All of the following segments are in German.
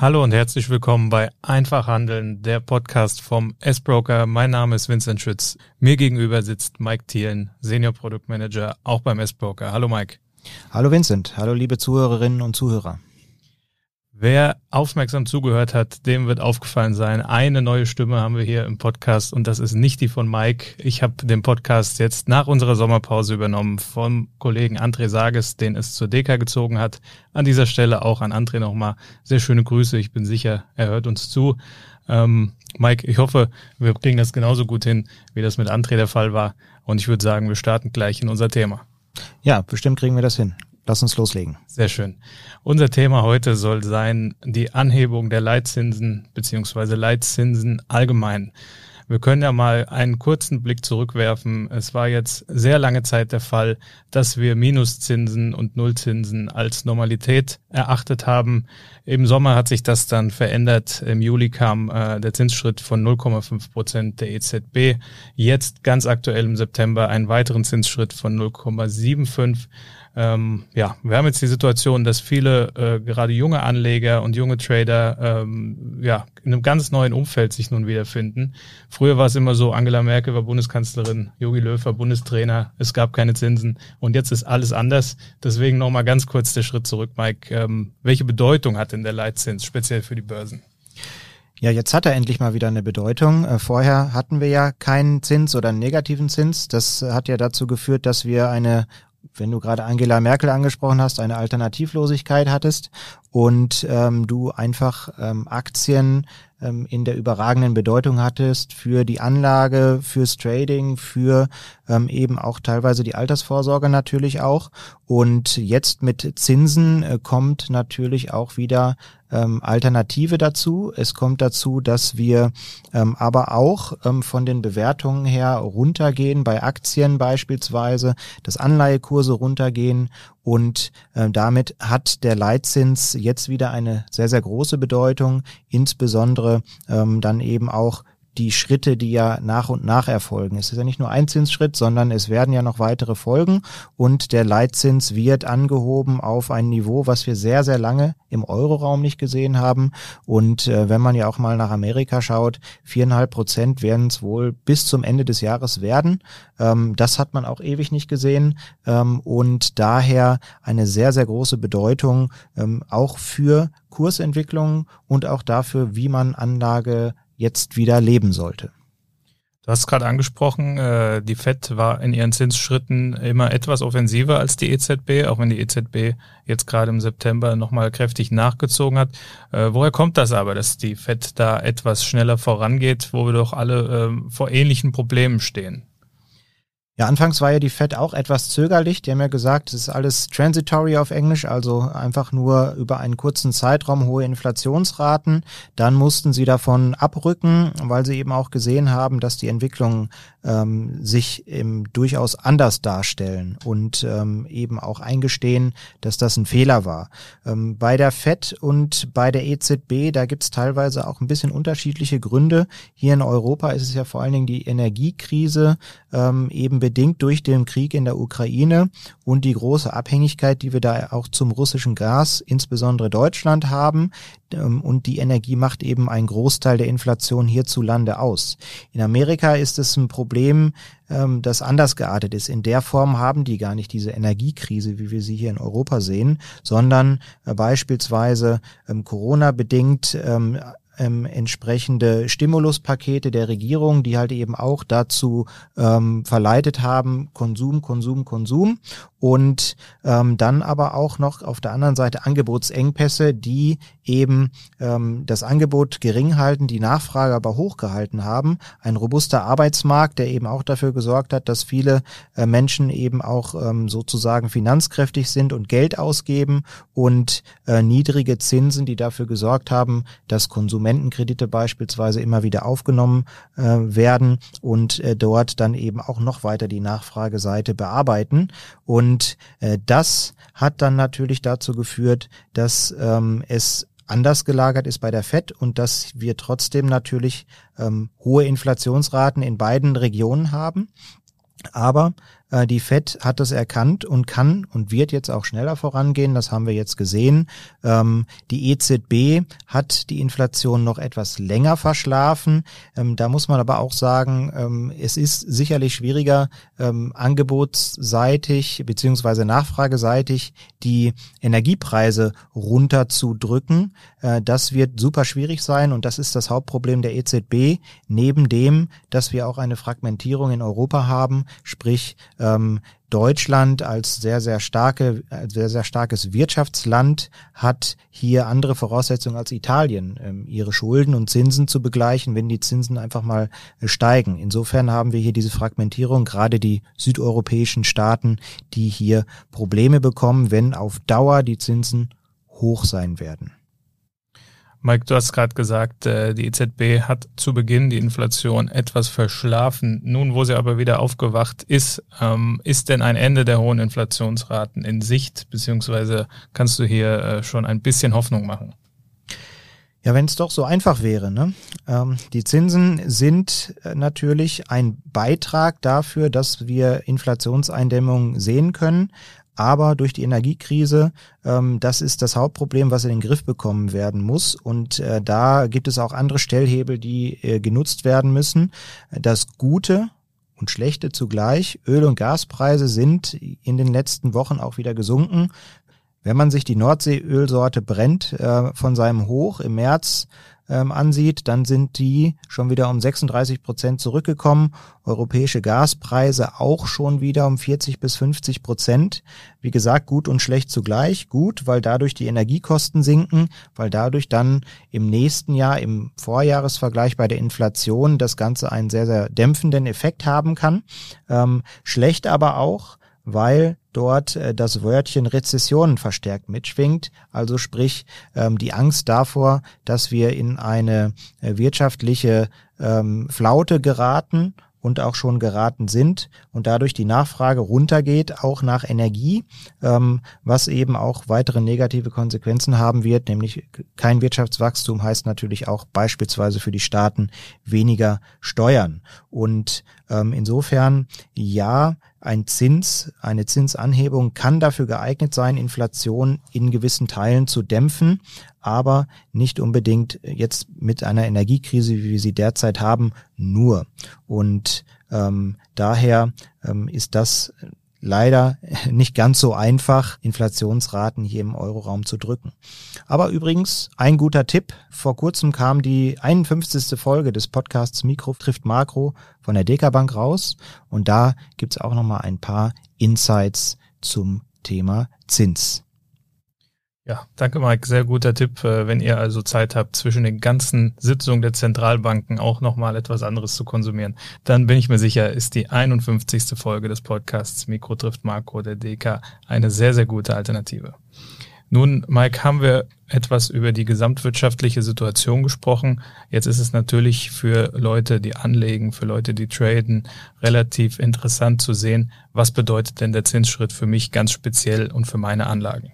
Hallo und herzlich willkommen bei Einfach Handeln, der Podcast vom S-Broker. Mein Name ist Vincent Schütz. Mir gegenüber sitzt Mike Thielen, Senior Produktmanager, auch beim S-Broker. Hallo Mike. Hallo Vincent. Hallo liebe Zuhörerinnen und Zuhörer. Wer aufmerksam zugehört hat, dem wird aufgefallen sein, eine neue Stimme haben wir hier im Podcast und das ist nicht die von Mike. Ich habe den Podcast jetzt nach unserer Sommerpause übernommen vom Kollegen André Sages, den es zur Deka gezogen hat. An dieser Stelle auch an André nochmal sehr schöne Grüße. Ich bin sicher, er hört uns zu. Ähm, Mike, ich hoffe, wir kriegen das genauso gut hin, wie das mit André der Fall war. Und ich würde sagen, wir starten gleich in unser Thema. Ja, bestimmt kriegen wir das hin. Lass uns loslegen. Sehr schön. Unser Thema heute soll sein die Anhebung der Leitzinsen beziehungsweise Leitzinsen allgemein. Wir können ja mal einen kurzen Blick zurückwerfen. Es war jetzt sehr lange Zeit der Fall, dass wir Minuszinsen und Nullzinsen als Normalität erachtet haben. Im Sommer hat sich das dann verändert. Im Juli kam äh, der Zinsschritt von 0,5 Prozent der EZB. Jetzt ganz aktuell im September einen weiteren Zinsschritt von 0,75 ähm, ja, wir haben jetzt die Situation, dass viele äh, gerade junge Anleger und junge Trader ähm, ja in einem ganz neuen Umfeld sich nun wiederfinden. Früher war es immer so, Angela Merkel war Bundeskanzlerin, Jogi Löw war Bundestrainer, es gab keine Zinsen und jetzt ist alles anders. Deswegen nochmal ganz kurz der Schritt zurück, Mike. Ähm, welche Bedeutung hat denn der Leitzins speziell für die Börsen? Ja, jetzt hat er endlich mal wieder eine Bedeutung. Äh, vorher hatten wir ja keinen Zins oder einen negativen Zins. Das hat ja dazu geführt, dass wir eine wenn du gerade Angela Merkel angesprochen hast, eine Alternativlosigkeit hattest und ähm, du einfach ähm, Aktien ähm, in der überragenden Bedeutung hattest für die Anlage, fürs Trading, für ähm, eben auch teilweise die Altersvorsorge natürlich auch. Und jetzt mit Zinsen äh, kommt natürlich auch wieder ähm, Alternative dazu. Es kommt dazu, dass wir ähm, aber auch ähm, von den Bewertungen her runtergehen, bei Aktien beispielsweise, dass Anleihekurse runtergehen und äh, damit hat der Leitzins jetzt wieder eine sehr, sehr große Bedeutung, insbesondere ähm, dann eben auch die Schritte, die ja nach und nach erfolgen. Es ist ja nicht nur ein Zinsschritt, sondern es werden ja noch weitere folgen und der Leitzins wird angehoben auf ein Niveau, was wir sehr, sehr lange im Euroraum nicht gesehen haben. Und äh, wenn man ja auch mal nach Amerika schaut, viereinhalb Prozent werden es wohl bis zum Ende des Jahres werden. Ähm, das hat man auch ewig nicht gesehen ähm, und daher eine sehr, sehr große Bedeutung ähm, auch für Kursentwicklung und auch dafür, wie man Anlage jetzt wieder leben sollte. Du hast gerade angesprochen, äh, die FED war in ihren Zinsschritten immer etwas offensiver als die EZB, auch wenn die EZB jetzt gerade im September nochmal kräftig nachgezogen hat. Äh, woher kommt das aber, dass die FED da etwas schneller vorangeht, wo wir doch alle äh, vor ähnlichen Problemen stehen? Ja, anfangs war ja die Fed auch etwas zögerlich. Die haben ja gesagt, es ist alles transitory auf Englisch, also einfach nur über einen kurzen Zeitraum hohe Inflationsraten. Dann mussten sie davon abrücken, weil sie eben auch gesehen haben, dass die Entwicklungen ähm, sich eben durchaus anders darstellen und ähm, eben auch eingestehen, dass das ein Fehler war. Ähm, bei der Fed und bei der EZB, da gibt's teilweise auch ein bisschen unterschiedliche Gründe. Hier in Europa ist es ja vor allen Dingen die Energiekrise, ähm, eben bedingt durch den Krieg in der Ukraine und die große Abhängigkeit, die wir da auch zum russischen Gas, insbesondere Deutschland haben. Ähm, und die Energie macht eben einen Großteil der Inflation hierzulande aus. In Amerika ist es ein Problem, ähm, das anders geartet ist. In der Form haben die gar nicht diese Energiekrise, wie wir sie hier in Europa sehen, sondern äh, beispielsweise ähm, Corona bedingt ähm, entsprechende Stimuluspakete der Regierung, die halt eben auch dazu ähm, verleitet haben, Konsum, Konsum, Konsum und ähm, dann aber auch noch auf der anderen Seite Angebotsengpässe, die eben ähm, das Angebot gering halten, die Nachfrage aber hochgehalten haben. Ein robuster Arbeitsmarkt, der eben auch dafür gesorgt hat, dass viele äh, Menschen eben auch ähm, sozusagen finanzkräftig sind und Geld ausgeben und äh, niedrige Zinsen, die dafür gesorgt haben, dass Konsumentenkredite beispielsweise immer wieder aufgenommen äh, werden und äh, dort dann eben auch noch weiter die Nachfrageseite bearbeiten. Und äh, das hat dann natürlich dazu geführt, dass ähm, es anders gelagert ist bei der FED und dass wir trotzdem natürlich ähm, hohe Inflationsraten in beiden Regionen haben. Aber die Fed hat das erkannt und kann und wird jetzt auch schneller vorangehen. Das haben wir jetzt gesehen. Ähm, die EZB hat die Inflation noch etwas länger verschlafen. Ähm, da muss man aber auch sagen, ähm, es ist sicherlich schwieriger, angebotsseitig beziehungsweise nachfrageseitig die Energiepreise runterzudrücken. Äh, das wird super schwierig sein und das ist das Hauptproblem der EZB, neben dem, dass wir auch eine Fragmentierung in Europa haben, sprich ähm, Deutschland als sehr, sehr starke, sehr, sehr starkes Wirtschaftsland hat hier andere Voraussetzungen als Italien, ähm, ihre Schulden und Zinsen zu begleichen, wenn die Zinsen einfach mal äh, steigen. Insofern haben wir hier diese Fragmentierung, gerade die südeuropäischen Staaten, die hier Probleme bekommen, wenn auf Dauer die Zinsen hoch sein werden. Mike, du hast gerade gesagt, äh, die EZB hat zu Beginn die Inflation etwas verschlafen. Nun, wo sie aber wieder aufgewacht ist, ähm, ist denn ein Ende der hohen Inflationsraten in Sicht, beziehungsweise kannst du hier äh, schon ein bisschen Hoffnung machen? Ja, wenn es doch so einfach wäre. Ne? Ähm, die Zinsen sind äh, natürlich ein Beitrag dafür, dass wir Inflationseindämmung sehen können aber durch die Energiekrise, ähm, das ist das Hauptproblem, was in den Griff bekommen werden muss. Und äh, da gibt es auch andere Stellhebel, die äh, genutzt werden müssen. Das Gute und Schlechte zugleich, Öl- und Gaspreise sind in den letzten Wochen auch wieder gesunken. Wenn man sich die Nordseeölsorte brennt äh, von seinem Hoch im März ähm, ansieht, dann sind die schon wieder um 36 Prozent zurückgekommen. Europäische Gaspreise auch schon wieder um 40 bis 50 Prozent. Wie gesagt, gut und schlecht zugleich. Gut, weil dadurch die Energiekosten sinken, weil dadurch dann im nächsten Jahr, im Vorjahresvergleich bei der Inflation, das Ganze einen sehr, sehr dämpfenden Effekt haben kann. Ähm, schlecht aber auch, weil dort äh, das Wörtchen Rezession verstärkt mitschwingt. Also sprich ähm, die Angst davor, dass wir in eine äh, wirtschaftliche ähm, Flaute geraten und auch schon geraten sind und dadurch die Nachfrage runtergeht, auch nach Energie, ähm, was eben auch weitere negative Konsequenzen haben wird, nämlich kein Wirtschaftswachstum heißt natürlich auch beispielsweise für die Staaten weniger Steuern. Und ähm, insofern, ja, ein Zins, eine Zinsanhebung kann dafür geeignet sein, Inflation in gewissen Teilen zu dämpfen, aber nicht unbedingt jetzt mit einer Energiekrise, wie wir sie derzeit haben, nur. Und ähm, daher ähm, ist das leider nicht ganz so einfach, Inflationsraten hier im Euroraum zu drücken. Aber übrigens, ein guter Tipp. Vor kurzem kam die 51. Folge des Podcasts Mikro trifft Makro von der Dekabank raus. Und da gibt's auch nochmal ein paar Insights zum Thema Zins. Ja, danke Mike. Sehr guter Tipp. Äh, wenn ihr also Zeit habt, zwischen den ganzen Sitzungen der Zentralbanken auch nochmal etwas anderes zu konsumieren, dann bin ich mir sicher, ist die 51. Folge des Podcasts Mikro trifft Makro der DK eine sehr, sehr gute Alternative. Nun, Mike, haben wir etwas über die gesamtwirtschaftliche Situation gesprochen. Jetzt ist es natürlich für Leute, die anlegen, für Leute, die traden, relativ interessant zu sehen, was bedeutet denn der Zinsschritt für mich ganz speziell und für meine Anlagen.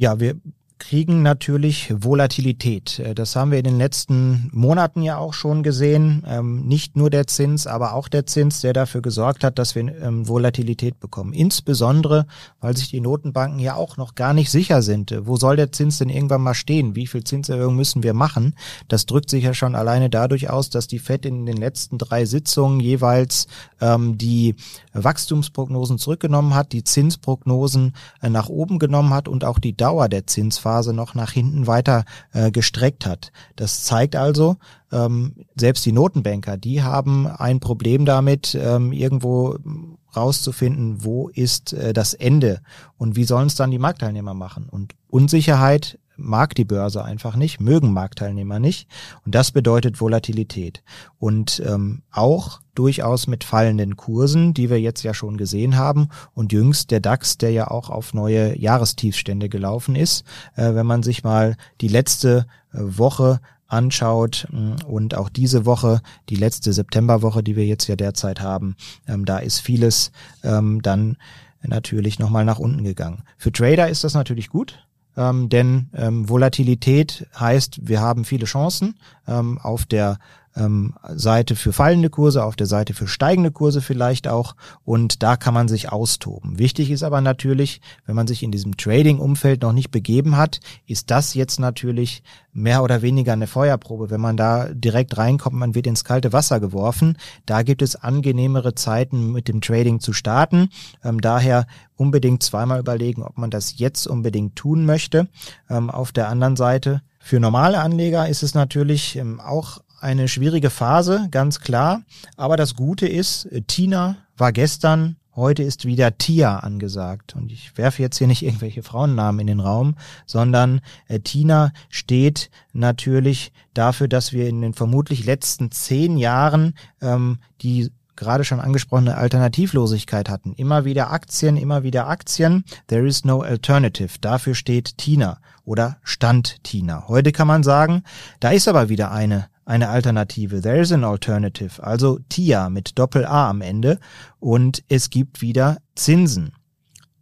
Ja, wir kriegen natürlich Volatilität. Äh, das haben wir in den letzten Monaten ja auch schon gesehen. Ähm, nicht nur der Zins, aber auch der Zins, der dafür gesorgt hat, dass wir ähm, Volatilität bekommen. Insbesondere, weil sich die Notenbanken ja auch noch gar nicht sicher sind. Wo soll der Zins denn irgendwann mal stehen? Wie viel Zinserhöhung müssen wir machen? Das drückt sich ja schon alleine dadurch aus, dass die FED in den letzten drei Sitzungen jeweils ähm, die Wachstumsprognosen zurückgenommen hat, die Zinsprognosen äh, nach oben genommen hat und auch die Dauer der Zinsphase Phase noch nach hinten weiter äh, gestreckt hat. Das zeigt also, ähm, selbst die Notenbanker, die haben ein Problem damit, ähm, irgendwo rauszufinden, wo ist äh, das Ende und wie sollen es dann die Marktteilnehmer machen. Und Unsicherheit mag die Börse einfach nicht, mögen Marktteilnehmer nicht. Und das bedeutet Volatilität. Und ähm, auch durchaus mit fallenden Kursen, die wir jetzt ja schon gesehen haben. Und jüngst der DAX, der ja auch auf neue Jahrestiefstände gelaufen ist. Äh, wenn man sich mal die letzte äh, Woche anschaut mm, und auch diese Woche, die letzte Septemberwoche, die wir jetzt ja derzeit haben, ähm, da ist vieles ähm, dann natürlich nochmal nach unten gegangen. Für Trader ist das natürlich gut, ähm, denn ähm, Volatilität heißt, wir haben viele Chancen ähm, auf der ähm, Seite für fallende Kurse, auf der Seite für steigende Kurse vielleicht auch. Und da kann man sich austoben. Wichtig ist aber natürlich, wenn man sich in diesem Trading-Umfeld noch nicht begeben hat, ist das jetzt natürlich mehr oder weniger eine Feuerprobe. Wenn man da direkt reinkommt, man wird ins kalte Wasser geworfen. Da gibt es angenehmere Zeiten mit dem Trading zu starten. Ähm, daher unbedingt zweimal überlegen, ob man das jetzt unbedingt tun möchte. Ähm, auf der anderen Seite, für normale Anleger ist es natürlich ähm, auch eine schwierige Phase, ganz klar. Aber das Gute ist, Tina war gestern Heute ist wieder Tia angesagt. Und ich werfe jetzt hier nicht irgendwelche Frauennamen in den Raum, sondern äh, Tina steht natürlich dafür, dass wir in den vermutlich letzten zehn Jahren ähm, die gerade schon angesprochene Alternativlosigkeit hatten. Immer wieder Aktien, immer wieder Aktien. There is no alternative. Dafür steht Tina oder stand Tina. Heute kann man sagen, da ist aber wieder eine eine Alternative. There is an alternative. Also TIA mit Doppel A am Ende. Und es gibt wieder Zinsen.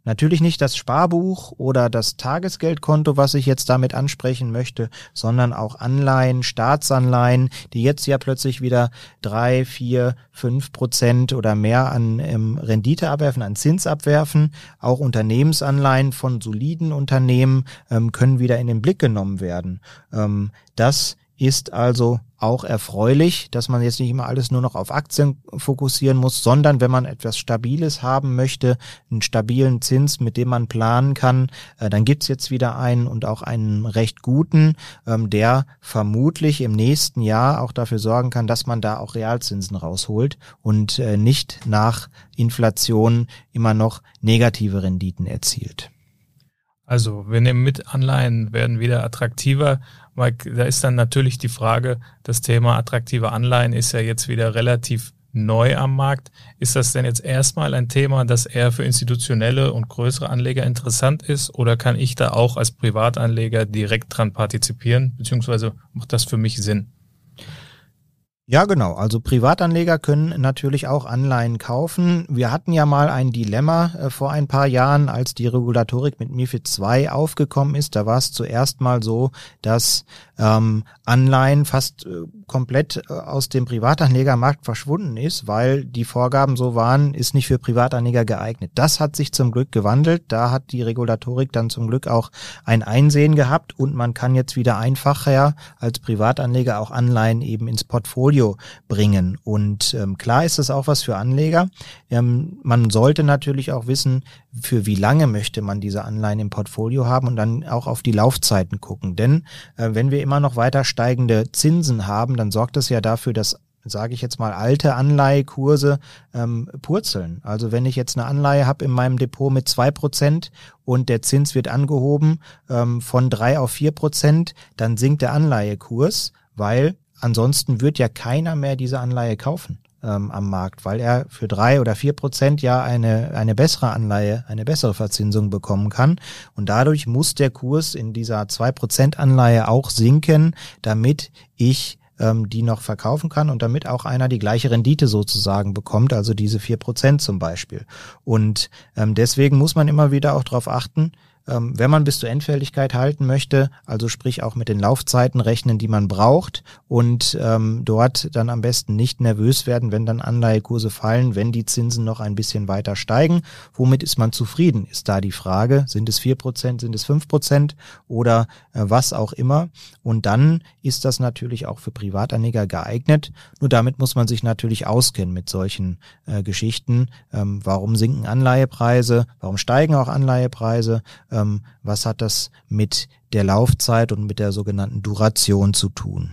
Natürlich nicht das Sparbuch oder das Tagesgeldkonto, was ich jetzt damit ansprechen möchte, sondern auch Anleihen, Staatsanleihen, die jetzt ja plötzlich wieder drei, vier, fünf Prozent oder mehr an ähm, Rendite abwerfen, an Zins abwerfen. Auch Unternehmensanleihen von soliden Unternehmen ähm, können wieder in den Blick genommen werden. Ähm, das ist also auch erfreulich, dass man jetzt nicht immer alles nur noch auf Aktien fokussieren muss, sondern wenn man etwas Stabiles haben möchte, einen stabilen Zins, mit dem man planen kann, äh, dann gibt's jetzt wieder einen und auch einen recht guten, ähm, der vermutlich im nächsten Jahr auch dafür sorgen kann, dass man da auch Realzinsen rausholt und äh, nicht nach Inflation immer noch negative Renditen erzielt. Also wir nehmen mit, Anleihen werden wieder attraktiver. Mike, da ist dann natürlich die Frage, das Thema attraktive Anleihen ist ja jetzt wieder relativ neu am Markt. Ist das denn jetzt erstmal ein Thema, das eher für institutionelle und größere Anleger interessant ist? Oder kann ich da auch als Privatanleger direkt dran partizipieren? Beziehungsweise macht das für mich Sinn? Ja, genau. Also Privatanleger können natürlich auch Anleihen kaufen. Wir hatten ja mal ein Dilemma äh, vor ein paar Jahren, als die Regulatorik mit MIFID II aufgekommen ist. Da war es zuerst mal so, dass ähm, Anleihen fast äh, komplett äh, aus dem Privatanlegermarkt verschwunden ist, weil die Vorgaben so waren, ist nicht für Privatanleger geeignet. Das hat sich zum Glück gewandelt. Da hat die Regulatorik dann zum Glück auch ein Einsehen gehabt und man kann jetzt wieder einfacher als Privatanleger auch Anleihen eben ins Portfolio Portfolio bringen. Und ähm, klar ist das auch was für Anleger. Ähm, man sollte natürlich auch wissen, für wie lange möchte man diese Anleihen im Portfolio haben und dann auch auf die Laufzeiten gucken. Denn äh, wenn wir immer noch weiter steigende Zinsen haben, dann sorgt das ja dafür, dass sage ich jetzt mal, alte Anleihekurse ähm, purzeln. Also wenn ich jetzt eine Anleihe habe in meinem Depot mit zwei Prozent und der Zins wird angehoben ähm, von drei auf vier Prozent, dann sinkt der Anleihekurs, weil ansonsten wird ja keiner mehr diese Anleihe kaufen ähm, am Markt, weil er für drei oder vier Prozent ja eine, eine bessere Anleihe, eine bessere Verzinsung bekommen kann. Und dadurch muss der Kurs in dieser zwei Prozent Anleihe auch sinken, damit ich ähm, die noch verkaufen kann und damit auch einer die gleiche Rendite sozusagen bekommt, also diese vier Prozent zum Beispiel. Und ähm, deswegen muss man immer wieder auch darauf achten, wenn man bis zur Endfälligkeit halten möchte, also sprich auch mit den Laufzeiten rechnen, die man braucht und ähm, dort dann am besten nicht nervös werden, wenn dann Anleihekurse fallen, wenn die Zinsen noch ein bisschen weiter steigen. Womit ist man zufrieden? Ist da die Frage. Sind es vier Prozent, sind es fünf Prozent oder äh, was auch immer? Und dann ist das natürlich auch für Privatanleger geeignet. Nur damit muss man sich natürlich auskennen mit solchen äh, Geschichten. Ähm, warum sinken Anleihepreise? Warum steigen auch Anleihepreise? Ähm, was hat das mit der Laufzeit und mit der sogenannten Duration zu tun?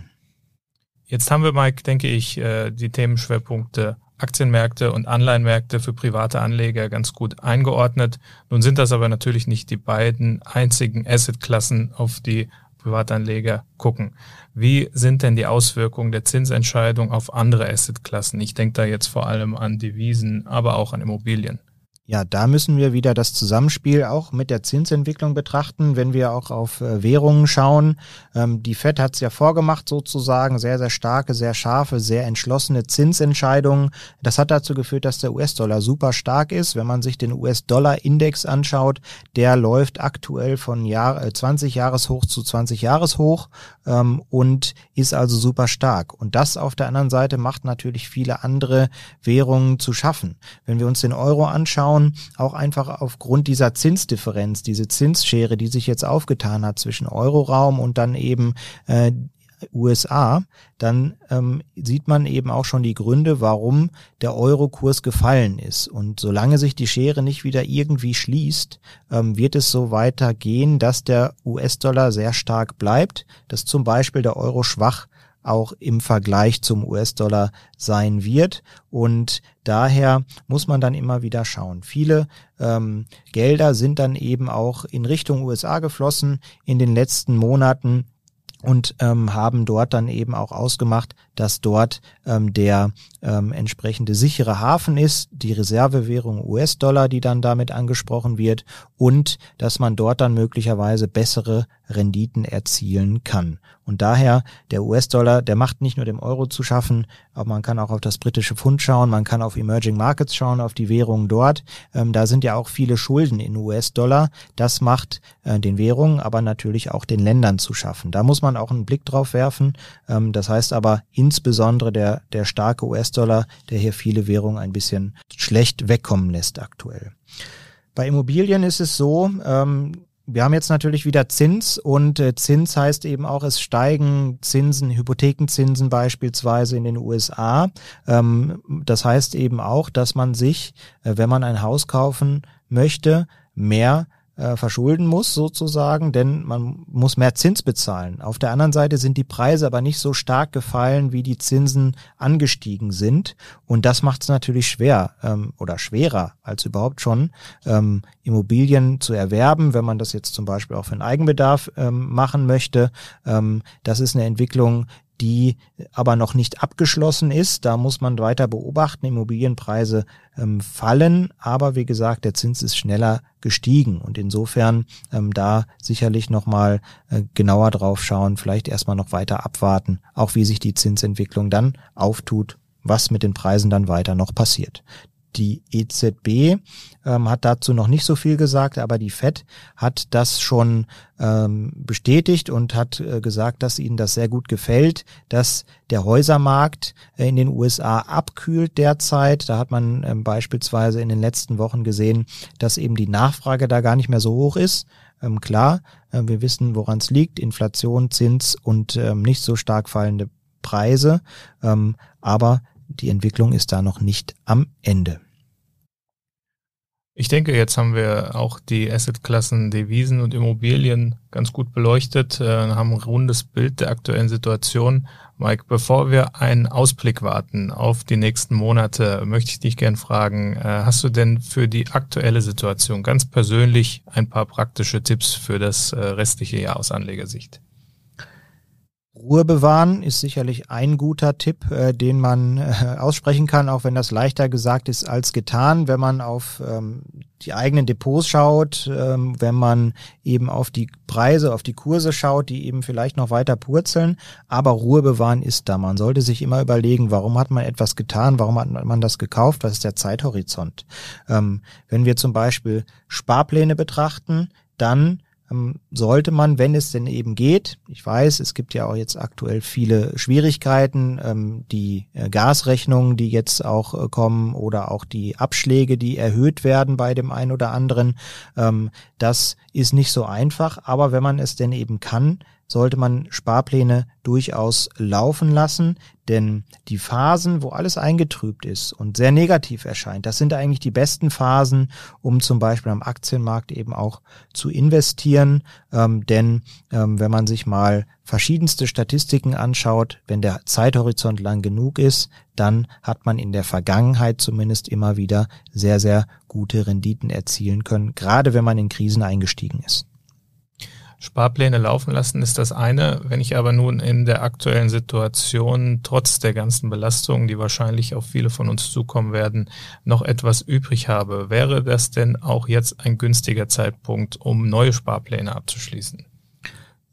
Jetzt haben wir, Mike, denke ich, äh, die Themenschwerpunkte Aktienmärkte und Anleihenmärkte für private Anleger ganz gut eingeordnet. Nun sind das aber natürlich nicht die beiden einzigen Assetklassen, auf die Privatanleger gucken. Wie sind denn die Auswirkungen der Zinsentscheidung auf andere Assetklassen? Ich denke da jetzt vor allem an Devisen, aber auch an Immobilien. Ja, da müssen wir wieder das Zusammenspiel auch mit der Zinsentwicklung betrachten, wenn wir auch auf äh, Währungen schauen. Ähm, die Fed hat es ja vorgemacht sozusagen, sehr, sehr starke, sehr scharfe, sehr entschlossene Zinsentscheidungen. Das hat dazu geführt, dass der US-Dollar super stark ist. Wenn man sich den US-Dollar-Index anschaut, der läuft aktuell von Jahr, äh, 20 Jahreshoch zu 20 Jahreshoch ähm, und ist also super stark. Und das auf der anderen Seite macht natürlich viele andere Währungen zu schaffen. Wenn wir uns den Euro anschauen, anschauen, auch einfach aufgrund dieser Zinsdifferenz, diese Zinsschere, die sich jetzt aufgetan hat zwischen Euroraum und dann eben äh, USA, dann ähm, sieht man eben auch schon die Gründe, warum der Eurokurs gefallen ist. Und solange sich die Schere nicht wieder irgendwie schließt, ähm, wird es so weitergehen, dass der US-Dollar sehr stark bleibt, dass zum Beispiel der Euro schwach auch im Vergleich zum US-Dollar sein wird. Und daher muss man dann immer wieder schauen. Viele ähm, Gelder sind dann eben auch in Richtung USA geflossen in den letzten Monaten und ähm, haben dort dann eben auch ausgemacht, dass dort ähm, der ähm, entsprechende sichere Hafen ist, die Reservewährung US-Dollar, die dann damit angesprochen wird und dass man dort dann möglicherweise bessere Renditen erzielen kann. Und daher der US-Dollar, der macht nicht nur dem Euro zu schaffen, aber man kann auch auf das britische Pfund schauen, man kann auf Emerging Markets schauen, auf die Währungen dort. Ähm, da sind ja auch viele Schulden in US-Dollar. Das macht äh, den Währungen, aber natürlich auch den Ländern zu schaffen. Da muss man auch einen Blick drauf werfen. Ähm, das heißt aber insbesondere der, der starke US-Dollar, der hier viele Währungen ein bisschen schlecht wegkommen lässt aktuell. Bei Immobilien ist es so, ähm, wir haben jetzt natürlich wieder Zins und äh, Zins heißt eben auch, es steigen Zinsen, Hypothekenzinsen beispielsweise in den USA. Ähm, das heißt eben auch, dass man sich, äh, wenn man ein Haus kaufen möchte, mehr äh, verschulden muss sozusagen, denn man muss mehr Zins bezahlen. Auf der anderen Seite sind die Preise aber nicht so stark gefallen, wie die Zinsen angestiegen sind. Und das macht es natürlich schwer ähm, oder schwerer als überhaupt schon, ähm, Immobilien zu erwerben, wenn man das jetzt zum Beispiel auch für den Eigenbedarf ähm, machen möchte. Ähm, das ist eine Entwicklung, die aber noch nicht abgeschlossen ist. Da muss man weiter beobachten. Immobilienpreise ähm, fallen, aber wie gesagt, der Zins ist schneller gestiegen und insofern ähm, da sicherlich nochmal äh, genauer drauf schauen, vielleicht erstmal noch weiter abwarten, auch wie sich die Zinsentwicklung dann auftut, was mit den Preisen dann weiter noch passiert. Die EZB ähm, hat dazu noch nicht so viel gesagt, aber die Fed hat das schon ähm, bestätigt und hat äh, gesagt, dass ihnen das sehr gut gefällt, dass der Häusermarkt äh, in den USA abkühlt derzeit. Da hat man ähm, beispielsweise in den letzten Wochen gesehen, dass eben die Nachfrage da gar nicht mehr so hoch ist. Ähm, klar, äh, wir wissen, woran es liegt, Inflation, Zins und ähm, nicht so stark fallende Preise, ähm, aber die Entwicklung ist da noch nicht am Ende. Ich denke, jetzt haben wir auch die Assetklassen Devisen und Immobilien ganz gut beleuchtet, äh, haben ein rundes Bild der aktuellen Situation. Mike, bevor wir einen Ausblick warten auf die nächsten Monate, möchte ich dich gern fragen, äh, hast du denn für die aktuelle Situation ganz persönlich ein paar praktische Tipps für das äh, restliche Jahr aus Anlegersicht? Ruhe bewahren ist sicherlich ein guter Tipp, äh, den man äh, aussprechen kann, auch wenn das leichter gesagt ist als getan, wenn man auf ähm, die eigenen Depots schaut, ähm, wenn man eben auf die Preise, auf die Kurse schaut, die eben vielleicht noch weiter purzeln. Aber Ruhe bewahren ist da. Man sollte sich immer überlegen, warum hat man etwas getan, warum hat man das gekauft, was ist der Zeithorizont. Ähm, wenn wir zum Beispiel Sparpläne betrachten, dann sollte man, wenn es denn eben geht, ich weiß, es gibt ja auch jetzt aktuell viele Schwierigkeiten, ähm, die äh, Gasrechnungen, die jetzt auch äh, kommen oder auch die Abschläge, die erhöht werden bei dem einen oder anderen, ähm, das ist nicht so einfach, aber wenn man es denn eben kann, sollte man Sparpläne durchaus laufen lassen, denn die Phasen, wo alles eingetrübt ist und sehr negativ erscheint, das sind eigentlich die besten Phasen, um zum Beispiel am Aktienmarkt eben auch zu investieren. Ähm, denn ähm, wenn man sich mal verschiedenste Statistiken anschaut, wenn der Zeithorizont lang genug ist, dann hat man in der Vergangenheit zumindest immer wieder sehr, sehr gute Renditen erzielen können, gerade wenn man in Krisen eingestiegen ist. Sparpläne laufen lassen ist das eine. Wenn ich aber nun in der aktuellen Situation trotz der ganzen Belastungen, die wahrscheinlich auf viele von uns zukommen werden, noch etwas übrig habe, wäre das denn auch jetzt ein günstiger Zeitpunkt, um neue Sparpläne abzuschließen?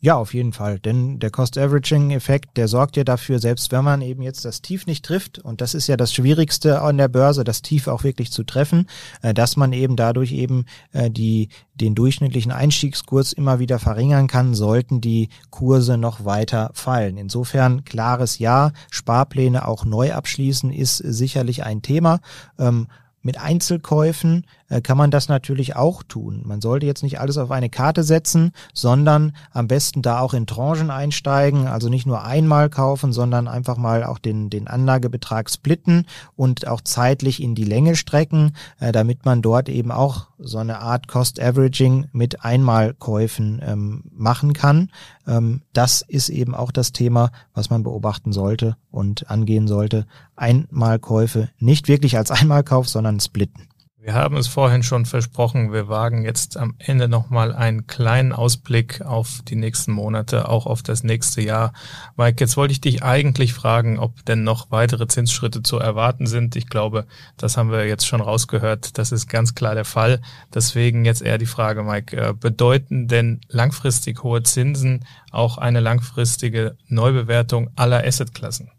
Ja, auf jeden Fall. Denn der Cost-Averaging-Effekt, der sorgt ja dafür, selbst wenn man eben jetzt das Tief nicht trifft, und das ist ja das Schwierigste an der Börse, das Tief auch wirklich zu treffen, äh, dass man eben dadurch eben äh, die, den durchschnittlichen Einstiegskurs immer wieder verringern kann, sollten die Kurse noch weiter fallen. Insofern klares Ja, Sparpläne auch neu abschließen ist sicherlich ein Thema. Ähm, mit Einzelkäufen kann man das natürlich auch tun. Man sollte jetzt nicht alles auf eine Karte setzen, sondern am besten da auch in Tranchen einsteigen, also nicht nur einmal kaufen, sondern einfach mal auch den, den Anlagebetrag splitten und auch zeitlich in die Länge strecken, äh, damit man dort eben auch so eine Art Cost Averaging mit Einmalkäufen ähm, machen kann. Ähm, das ist eben auch das Thema, was man beobachten sollte und angehen sollte. Einmalkäufe nicht wirklich als Einmalkauf, sondern splitten. Wir haben es vorhin schon versprochen, wir wagen jetzt am Ende nochmal einen kleinen Ausblick auf die nächsten Monate, auch auf das nächste Jahr. Mike, jetzt wollte ich dich eigentlich fragen, ob denn noch weitere Zinsschritte zu erwarten sind. Ich glaube, das haben wir jetzt schon rausgehört. Das ist ganz klar der Fall. Deswegen jetzt eher die Frage, Mike, äh, bedeuten denn langfristig hohe Zinsen auch eine langfristige Neubewertung aller Assetklassen?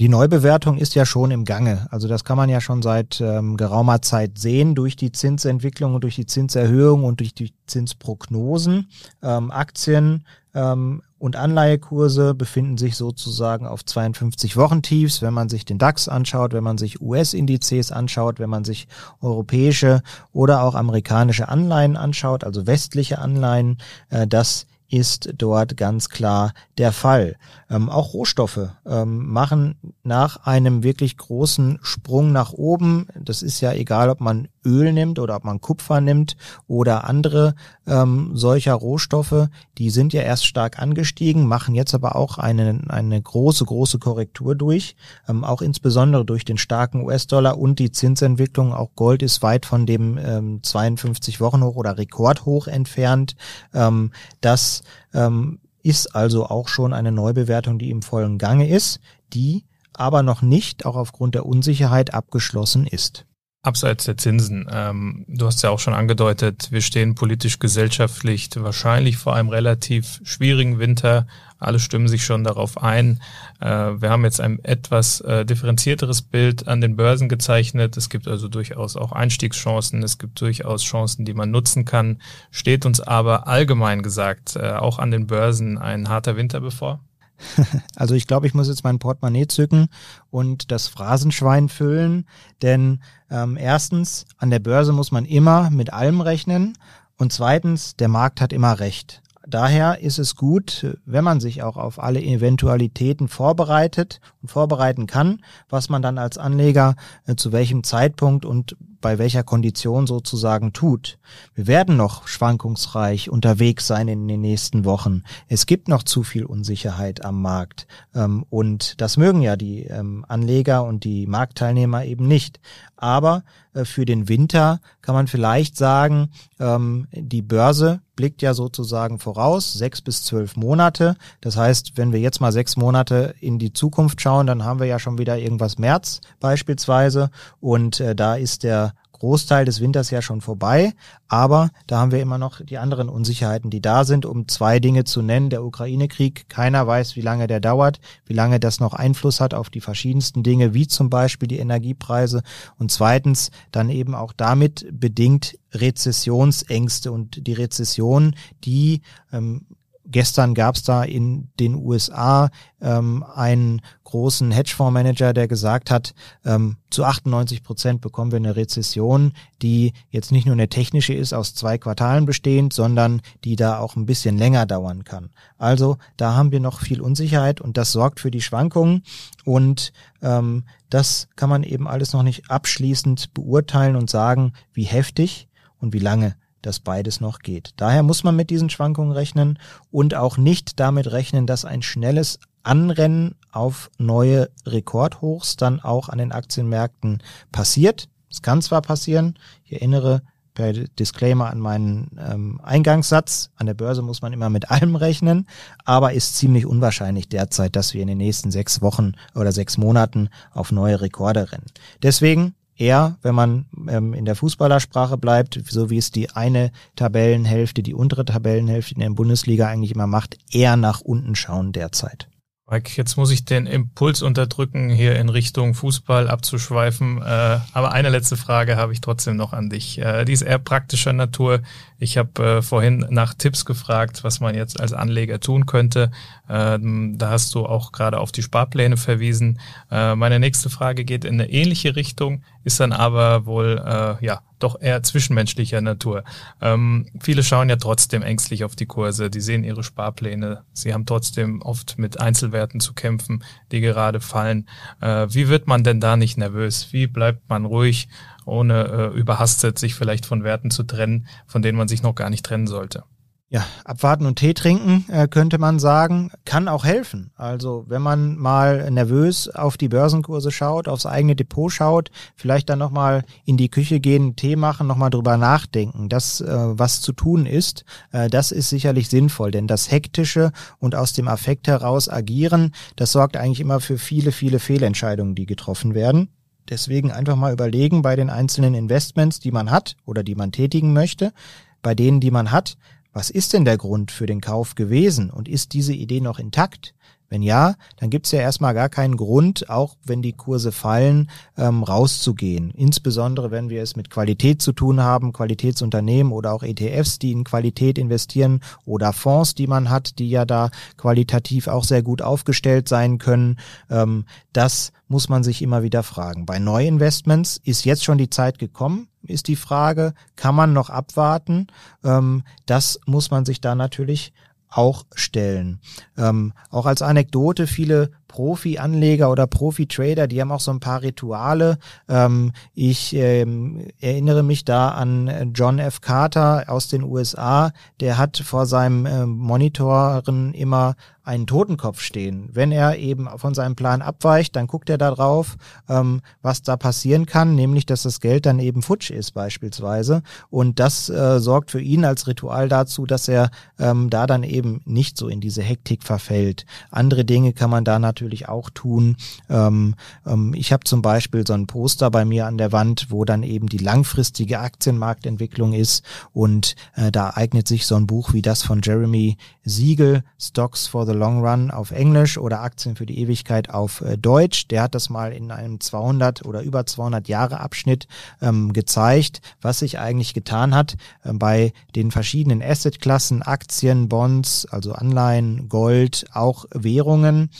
Die Neubewertung ist ja schon im Gange. Also das kann man ja schon seit ähm, geraumer Zeit sehen durch die Zinsentwicklung und durch die Zinserhöhung und durch die Zinsprognosen. Ähm, Aktien ähm, und Anleihekurse befinden sich sozusagen auf 52 Wochentiefs, wenn man sich den DAX anschaut, wenn man sich US-Indizes anschaut, wenn man sich europäische oder auch amerikanische Anleihen anschaut, also westliche Anleihen. Äh, das ist dort ganz klar der Fall. Ähm, auch Rohstoffe ähm, machen nach einem wirklich großen Sprung nach oben. Das ist ja egal, ob man Öl nimmt oder ob man Kupfer nimmt oder andere ähm, solcher Rohstoffe. Die sind ja erst stark angestiegen, machen jetzt aber auch eine, eine große, große Korrektur durch. Ähm, auch insbesondere durch den starken US-Dollar und die Zinsentwicklung. Auch Gold ist weit von dem ähm, 52 Wochen hoch oder Rekordhoch entfernt. Ähm, das ähm, ist also auch schon eine Neubewertung, die im vollen Gange ist, die aber noch nicht, auch aufgrund der Unsicherheit, abgeschlossen ist. Abseits der Zinsen, ähm, du hast ja auch schon angedeutet, wir stehen politisch, gesellschaftlich wahrscheinlich vor einem relativ schwierigen Winter. Alle stimmen sich schon darauf ein. Äh, wir haben jetzt ein etwas äh, differenzierteres Bild an den Börsen gezeichnet. Es gibt also durchaus auch Einstiegschancen. Es gibt durchaus Chancen, die man nutzen kann. Steht uns aber allgemein gesagt äh, auch an den Börsen ein harter Winter bevor? Also ich glaube, ich muss jetzt mein Portemonnaie zücken und das Phrasenschwein füllen, denn ähm, erstens, an der Börse muss man immer mit allem rechnen und zweitens, der Markt hat immer recht. Daher ist es gut, wenn man sich auch auf alle Eventualitäten vorbereitet und vorbereiten kann, was man dann als Anleger äh, zu welchem Zeitpunkt und bei welcher Kondition sozusagen tut. Wir werden noch schwankungsreich unterwegs sein in den nächsten Wochen. Es gibt noch zu viel Unsicherheit am Markt. Ähm, und das mögen ja die ähm, Anleger und die Marktteilnehmer eben nicht. Aber äh, für den Winter kann man vielleicht sagen, ähm, die Börse blickt ja sozusagen voraus, sechs bis zwölf Monate. Das heißt, wenn wir jetzt mal sechs Monate in die Zukunft schauen, dann haben wir ja schon wieder irgendwas März beispielsweise. Und äh, da ist der Großteil des Winters ja schon vorbei, aber da haben wir immer noch die anderen Unsicherheiten, die da sind, um zwei Dinge zu nennen. Der Ukraine-Krieg, keiner weiß, wie lange der dauert, wie lange das noch Einfluss hat auf die verschiedensten Dinge, wie zum Beispiel die Energiepreise. Und zweitens dann eben auch damit bedingt Rezessionsängste und die Rezession, die ähm, Gestern gab es da in den USA ähm, einen großen Hedgefondsmanager, der gesagt hat, ähm, zu 98 Prozent bekommen wir eine Rezession, die jetzt nicht nur eine technische ist, aus zwei Quartalen bestehend, sondern die da auch ein bisschen länger dauern kann. Also da haben wir noch viel Unsicherheit und das sorgt für die Schwankungen und ähm, das kann man eben alles noch nicht abschließend beurteilen und sagen, wie heftig und wie lange dass beides noch geht. Daher muss man mit diesen Schwankungen rechnen und auch nicht damit rechnen, dass ein schnelles Anrennen auf neue Rekordhochs dann auch an den Aktienmärkten passiert. Es kann zwar passieren, ich erinnere per Disclaimer an meinen ähm, Eingangssatz. An der Börse muss man immer mit allem rechnen, aber ist ziemlich unwahrscheinlich derzeit, dass wir in den nächsten sechs Wochen oder sechs Monaten auf neue Rekorde rennen. Deswegen eher, wenn man ähm, in der Fußballersprache bleibt, so wie es die eine Tabellenhälfte, die untere Tabellenhälfte in der Bundesliga eigentlich immer macht, eher nach unten schauen derzeit. Mike, jetzt muss ich den Impuls unterdrücken, hier in Richtung Fußball abzuschweifen. Äh, aber eine letzte Frage habe ich trotzdem noch an dich. Äh, die ist eher praktischer Natur. Ich habe äh, vorhin nach Tipps gefragt, was man jetzt als Anleger tun könnte. Ähm, da hast du auch gerade auf die Sparpläne verwiesen. Äh, meine nächste Frage geht in eine ähnliche Richtung, ist dann aber wohl äh, ja doch eher zwischenmenschlicher Natur. Ähm, viele schauen ja trotzdem ängstlich auf die Kurse, die sehen ihre Sparpläne, sie haben trotzdem oft mit Einzelwerten zu kämpfen, die gerade fallen. Äh, wie wird man denn da nicht nervös? Wie bleibt man ruhig, ohne äh, überhastet sich vielleicht von Werten zu trennen, von denen man sich noch gar nicht trennen sollte? Ja, abwarten und Tee trinken, äh, könnte man sagen, kann auch helfen. Also wenn man mal nervös auf die Börsenkurse schaut, aufs eigene Depot schaut, vielleicht dann nochmal in die Küche gehen, Tee machen, nochmal drüber nachdenken, das, äh, was zu tun ist, äh, das ist sicherlich sinnvoll, denn das Hektische und aus dem Affekt heraus agieren, das sorgt eigentlich immer für viele, viele Fehlentscheidungen, die getroffen werden. Deswegen einfach mal überlegen bei den einzelnen Investments, die man hat oder die man tätigen möchte, bei denen, die man hat, was ist denn der Grund für den Kauf gewesen und ist diese Idee noch intakt? Wenn ja, dann gibt es ja erstmal gar keinen Grund, auch wenn die Kurse fallen, ähm, rauszugehen. Insbesondere wenn wir es mit Qualität zu tun haben, Qualitätsunternehmen oder auch ETFs, die in Qualität investieren oder Fonds, die man hat, die ja da qualitativ auch sehr gut aufgestellt sein können. Ähm, das muss man sich immer wieder fragen. Bei Neuinvestments ist jetzt schon die Zeit gekommen, ist die Frage, kann man noch abwarten? Ähm, das muss man sich da natürlich auch stellen. Ähm, auch als Anekdote, viele Profi-Anleger oder Profi-Trader, die haben auch so ein paar Rituale. Ähm, ich ähm, erinnere mich da an John F. Carter aus den USA, der hat vor seinem äh, Monitoren immer einen Totenkopf stehen. Wenn er eben von seinem Plan abweicht, dann guckt er da drauf, ähm, was da passieren kann, nämlich dass das Geld dann eben futsch ist beispielsweise. Und das äh, sorgt für ihn als Ritual dazu, dass er ähm, da dann eben nicht so in diese Hektik verfällt. Andere Dinge kann man da natürlich auch tun. Ähm, ähm, ich habe zum Beispiel so ein Poster bei mir an der Wand, wo dann eben die langfristige Aktienmarktentwicklung ist und äh, da eignet sich so ein Buch wie das von Jeremy Siegel, Stocks for the Long Run auf Englisch oder Aktien für die Ewigkeit auf äh, Deutsch. Der hat das mal in einem 200 oder über 200 Jahre Abschnitt ähm, gezeigt, was sich eigentlich getan hat äh, bei den verschiedenen Assetklassen, Aktien, Bonds, also Anleihen, Gold, auch Währungen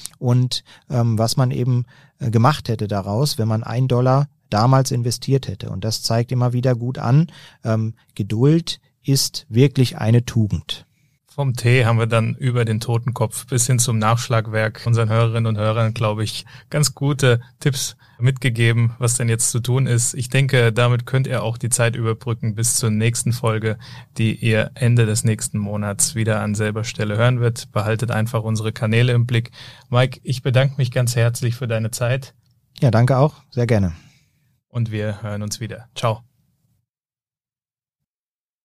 und ähm, was man eben äh, gemacht hätte daraus, wenn man ein Dollar damals investiert hätte. Und das zeigt immer wieder gut an, ähm, Geduld ist wirklich eine Tugend. Vom Tee haben wir dann über den Totenkopf bis hin zum Nachschlagwerk unseren Hörerinnen und Hörern, glaube ich, ganz gute Tipps mitgegeben, was denn jetzt zu tun ist. Ich denke, damit könnt ihr auch die Zeit überbrücken bis zur nächsten Folge, die ihr Ende des nächsten Monats wieder an selber Stelle hören wird. Behaltet einfach unsere Kanäle im Blick. Mike, ich bedanke mich ganz herzlich für deine Zeit. Ja, danke auch. Sehr gerne. Und wir hören uns wieder. Ciao.